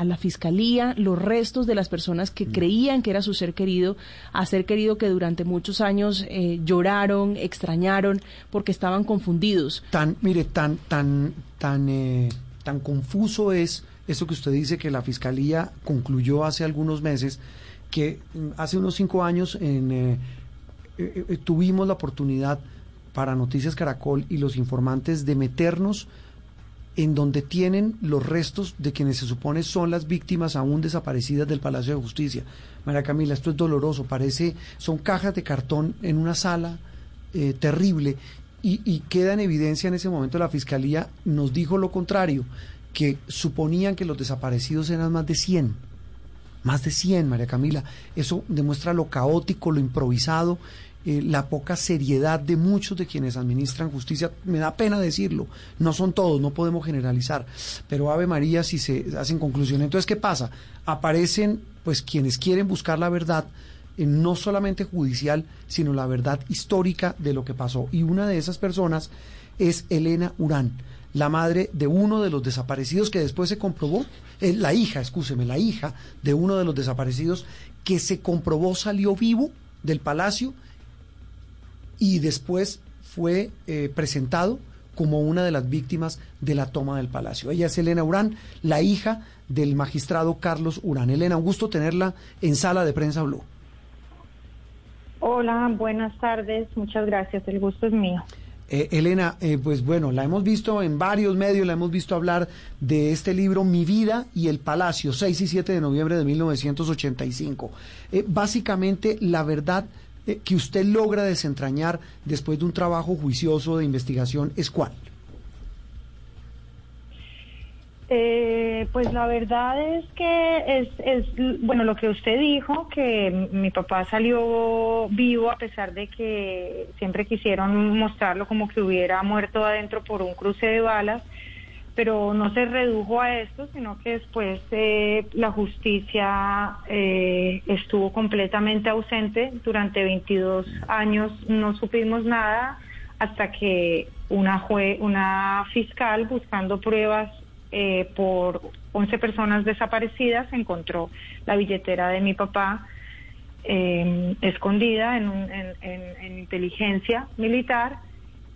a la fiscalía los restos de las personas que mm. creían que era su ser querido, a ser querido que durante muchos años eh, lloraron, extrañaron, porque estaban confundidos. Tan, mire, tan, tan, tan, eh, tan confuso es eso que usted dice que la fiscalía concluyó hace algunos meses, que mm, hace unos cinco años en, eh, tuvimos la oportunidad para Noticias Caracol y los informantes de meternos en donde tienen los restos de quienes se supone son las víctimas aún desaparecidas del Palacio de Justicia. María Camila, esto es doloroso, parece, son cajas de cartón en una sala eh, terrible y, y, queda en evidencia en ese momento la Fiscalía nos dijo lo contrario, que suponían que los desaparecidos eran más de 100. Más de 100, María Camila. Eso demuestra lo caótico, lo improvisado eh, la poca seriedad de muchos de quienes administran justicia. Me da pena decirlo, no son todos, no podemos generalizar, pero Ave María si se hacen conclusión. Entonces, ¿qué pasa? Aparecen pues quienes quieren buscar la verdad, eh, no solamente judicial, sino la verdad histórica de lo que pasó. Y una de esas personas es Elena Urán, la madre de uno de los desaparecidos que después se comprobó, la hija, escúcheme, la hija de uno de los desaparecidos que se comprobó salió vivo del palacio y después fue eh, presentado como una de las víctimas de la toma del palacio. Ella es Elena Urán, la hija del magistrado Carlos Urán. Elena, un gusto tenerla en sala de prensa Blue. Hola, buenas tardes, muchas gracias, el gusto es mío. Eh, Elena, eh, pues bueno, la hemos visto en varios medios, la hemos visto hablar de este libro Mi vida y el Palacio, 6 y 7 de noviembre de 1985. básicamente, la verdad eh, que usted logra desentrañar después de un trabajo juicioso de investigación es cuál? Eh, pues la verdad es que es, es, bueno, lo que usted dijo, que mi papá salió vivo a pesar de que siempre quisieron mostrarlo como que hubiera muerto adentro por un cruce de balas pero no se redujo a esto, sino que después eh, la justicia eh, estuvo completamente ausente. Durante 22 años no supimos nada hasta que una, una fiscal buscando pruebas eh, por 11 personas desaparecidas encontró la billetera de mi papá escondida en, en inteligencia militar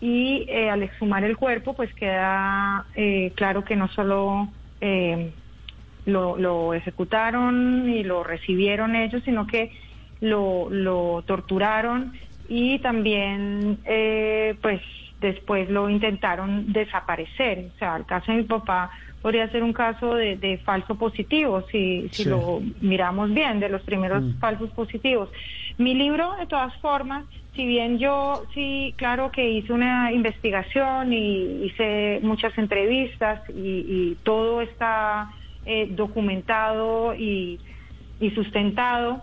y eh, al exhumar el cuerpo pues queda eh, claro que no solo eh, lo, ejecutaron y lo recibieron ellos, sino que lo, lo torturaron y también pues después lo intentaron desaparecer. O sea, el caso de mi papá podría ser un caso de, falso positivo, si, si lo miramos bien, de los primeros mm. falsos positivos. Mi libro, de todas formas, si bien yo sí, claro que hice una investigación y hice muchas entrevistas y, todo está eh, documentado y, sustentado,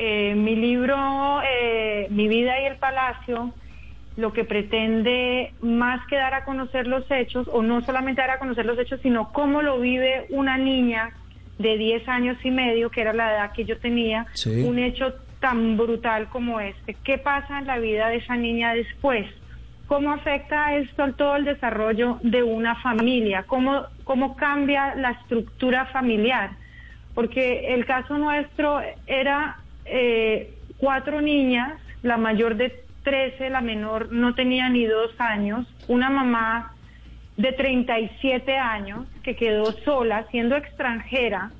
eh, mi libro, eh, Mi vida y el palacio, lo que pretende más que dar a conocer los hechos, o no solamente dar a conocer los hechos, sino cómo lo vive una niña de 10 años y medio, que era la edad que yo tenía, un hecho tan brutal como este. ¿Qué pasa en la vida de esa niña después? ¿Cómo afecta esto a todo el desarrollo de una familia? ¿Cómo, cómo cambia la estructura familiar? Porque el caso nuestro era eh, cuatro niñas, la mayor de 13, la menor no tenía ni dos años, una mamá de 37 años que quedó sola, siendo extranjera,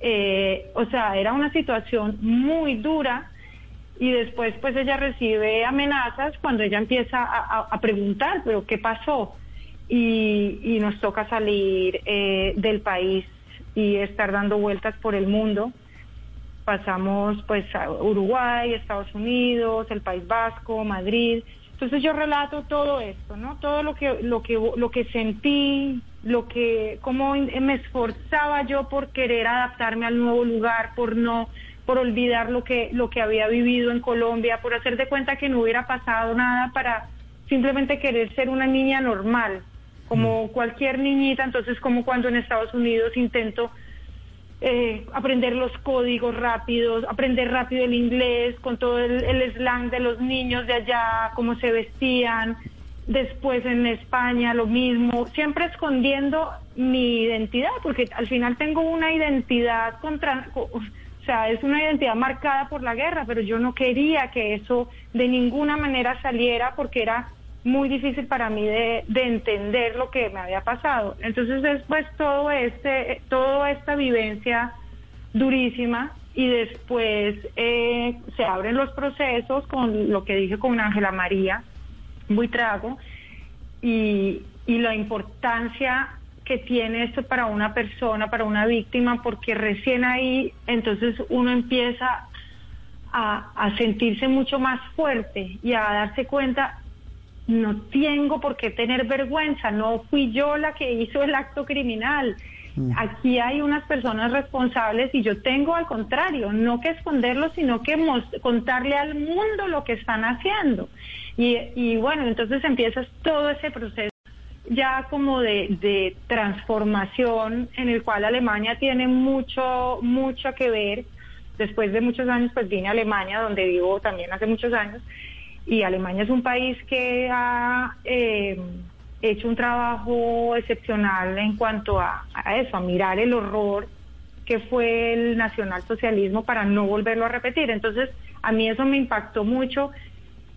eh, o sea, era una situación muy dura y después pues ella recibe amenazas cuando ella empieza a, preguntar, pero ¿qué pasó? Y, nos toca salir eh, del país y estar dando vueltas por el mundo. Pasamos pues a Uruguay, Estados Unidos, el País Vasco, Madrid. Entonces yo relato todo esto, ¿no? Todo lo que lo que lo que sentí, lo que cómo me esforzaba yo por querer adaptarme al nuevo lugar, por no por olvidar lo que lo que había vivido en Colombia, por hacer de cuenta que no hubiera pasado nada para simplemente querer ser una niña normal, como mm. cualquier niñita, entonces como cuando en Estados Unidos intento eh, aprender los códigos rápidos, aprender rápido el inglés, con todo el, el slang de los niños de allá, cómo se vestían, después en España lo mismo, siempre escondiendo mi identidad, porque al final tengo una identidad contra, o sea, es una identidad marcada por la guerra, pero yo no quería que eso de ninguna manera saliera porque era muy difícil para mí de, de entender lo que me había pasado. Entonces después todo este, toda esta vivencia durísima y después eh, se abren los procesos con lo que dije con Ángela María Buitrago y, y la importancia que tiene esto para una persona, para una víctima, porque recién ahí entonces uno empieza a, a, sentirse mucho más fuerte y a darse cuenta, no tengo por qué tener vergüenza, no fui yo la que hizo el acto criminal. Mm. Aquí hay unas personas responsables y yo tengo al contrario, no que esconderlo, sino que contarle al mundo lo que están haciendo. Y, y bueno, entonces empiezas todo ese proceso ya como de, transformación en el cual Alemania tiene mucho, mucho que ver. Después de muchos años, pues vine a Alemania, donde vivo también hace muchos años, y Alemania es un país que ha eh, hecho un trabajo excepcional en cuanto a, eso, a mirar el horror que fue el nacionalsocialismo para no volverlo a repetir. Entonces, a mí eso me impactó mucho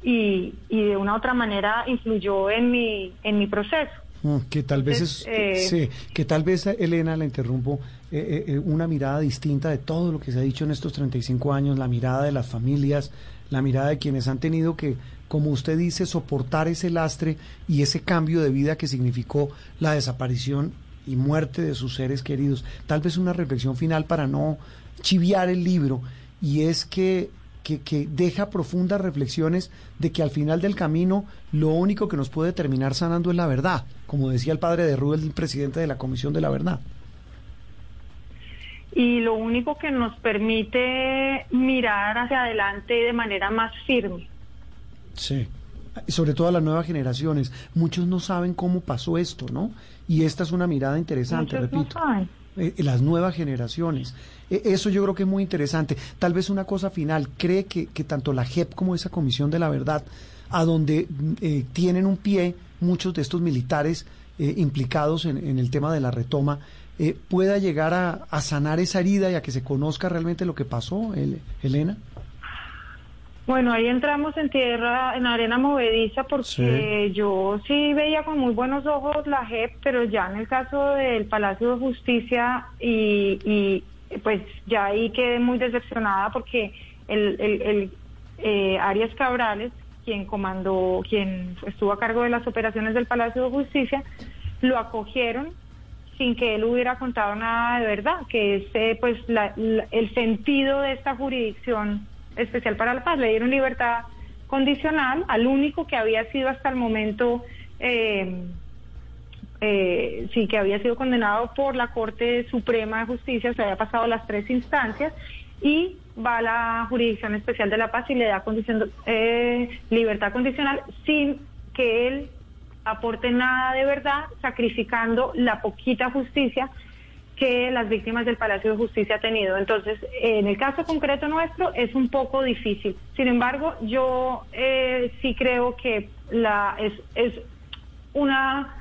y, y de una u otra manera influyó en mi, en mi proceso. Mm, que tal vez es, eh, que tal vez Elena la interrumpo eh, eh, una mirada distinta de todo lo que se ha dicho en estos 35 años, la mirada de las familias, la mirada de quienes han tenido que, como usted dice, soportar ese lastre y ese cambio de vida que significó la desaparición y muerte de sus seres queridos. Tal vez una reflexión final para no chiviar el libro y es que que, deja profundas reflexiones de que al final del camino lo único que nos puede terminar sanando es la verdad, como decía el padre de Rubén, el presidente de la Comisión de la Verdad. Y lo único que nos permite mirar hacia adelante de manera más firme. Sí, sobre todo a las nuevas generaciones. Muchos no saben cómo pasó esto, ¿no? Y esta es una mirada interesante, repito. Eh, las nuevas generaciones. E, eso yo creo que es muy interesante. Tal vez una cosa final, ¿cree que, tanto la JEP como esa Comisión de la Verdad, a donde eh, tienen un pie muchos de estos militares eh, implicados en, el tema de la retoma, pueda llegar a, sanar esa herida y a que se conozca realmente lo que pasó, Elena? Bueno, ahí entramos en tierra, en arena movediza, porque yo sí veía con muy buenos ojos la JEP, pero ya en el caso del Palacio de Justicia y, pues ya ahí quedé muy decepcionada porque el, el, eh, Arias Cabrales, quien comandó, quien estuvo a cargo de las operaciones del Palacio de Justicia, lo acogieron sin que él hubiera contado nada de verdad, que ese pues el sentido de esta jurisdicción especial para la paz. Le dieron libertad condicional al único que había sido hasta el momento, eh, eh, sí, que había sido condenado por la Corte Suprema de Justicia, se había pasado las tres instancias y va a la Jurisdicción Especial de la Paz y le da condición, eh, libertad condicional sin que él aporte nada de verdad, sacrificando la poquita justicia que las víctimas del Palacio de Justicia ha tenido. Entonces, en el caso concreto nuestro es un poco difícil. Sin embargo, yo eh, sí creo que la es, es una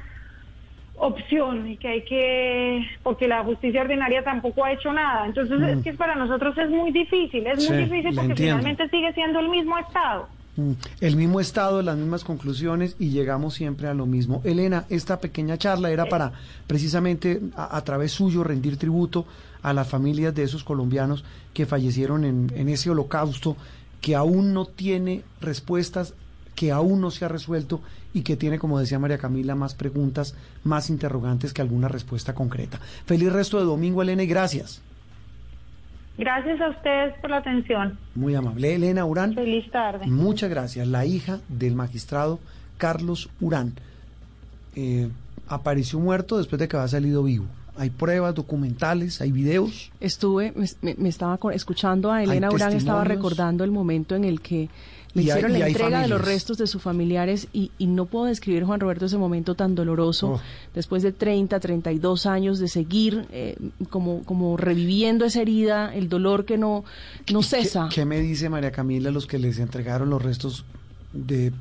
opción y que hay que porque la justicia ordinaria tampoco ha hecho nada entonces es mm. que para nosotros es muy difícil es muy difícil porque finalmente sigue siendo el mismo estado Mm, el mismo estado, las mismas conclusiones y llegamos siempre a lo mismo. Elena, esta pequeña charla era para precisamente a, través suyo rendir tributo a las familias de esos colombianos que fallecieron en, en ese holocausto que aún no tiene respuestas, que aún no se ha resuelto y que tiene, como decía María Camila, más preguntas, más interrogantes que alguna respuesta concreta. Feliz resto de domingo, Elena, y gracias. Gracias a ustedes por la atención. Muy amable. Elena Urán. Feliz tarde. Muchas gracias. La hija del magistrado Carlos Urán eh, apareció muerto después de que había salido vivo. Hay pruebas documentales, hay videos. Estuve, me, estaba escuchando a Elena Urán, estaba recordando el momento en el que le hicieron la entrega de los restos de sus familiares y, no puedo describir, Juan Roberto, ese momento tan doloroso, oh. después de 30, 32 años de seguir eh, como, como reviviendo esa herida, el dolor que no, no cesa. ¿Qué, me dice María Camila los que les entregaron los restos de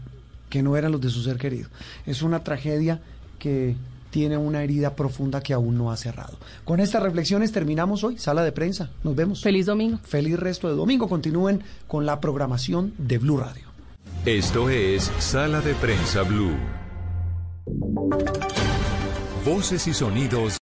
que no eran los de su ser querido? Es una tragedia que tiene una herida profunda que aún no ha cerrado. Con estas reflexiones terminamos hoy, sala de prensa. Nos vemos. Feliz domingo. Feliz resto de domingo. Continúen con la programación de Blue Radio. Esto es Sala de Prensa Blue. Voces y sonidos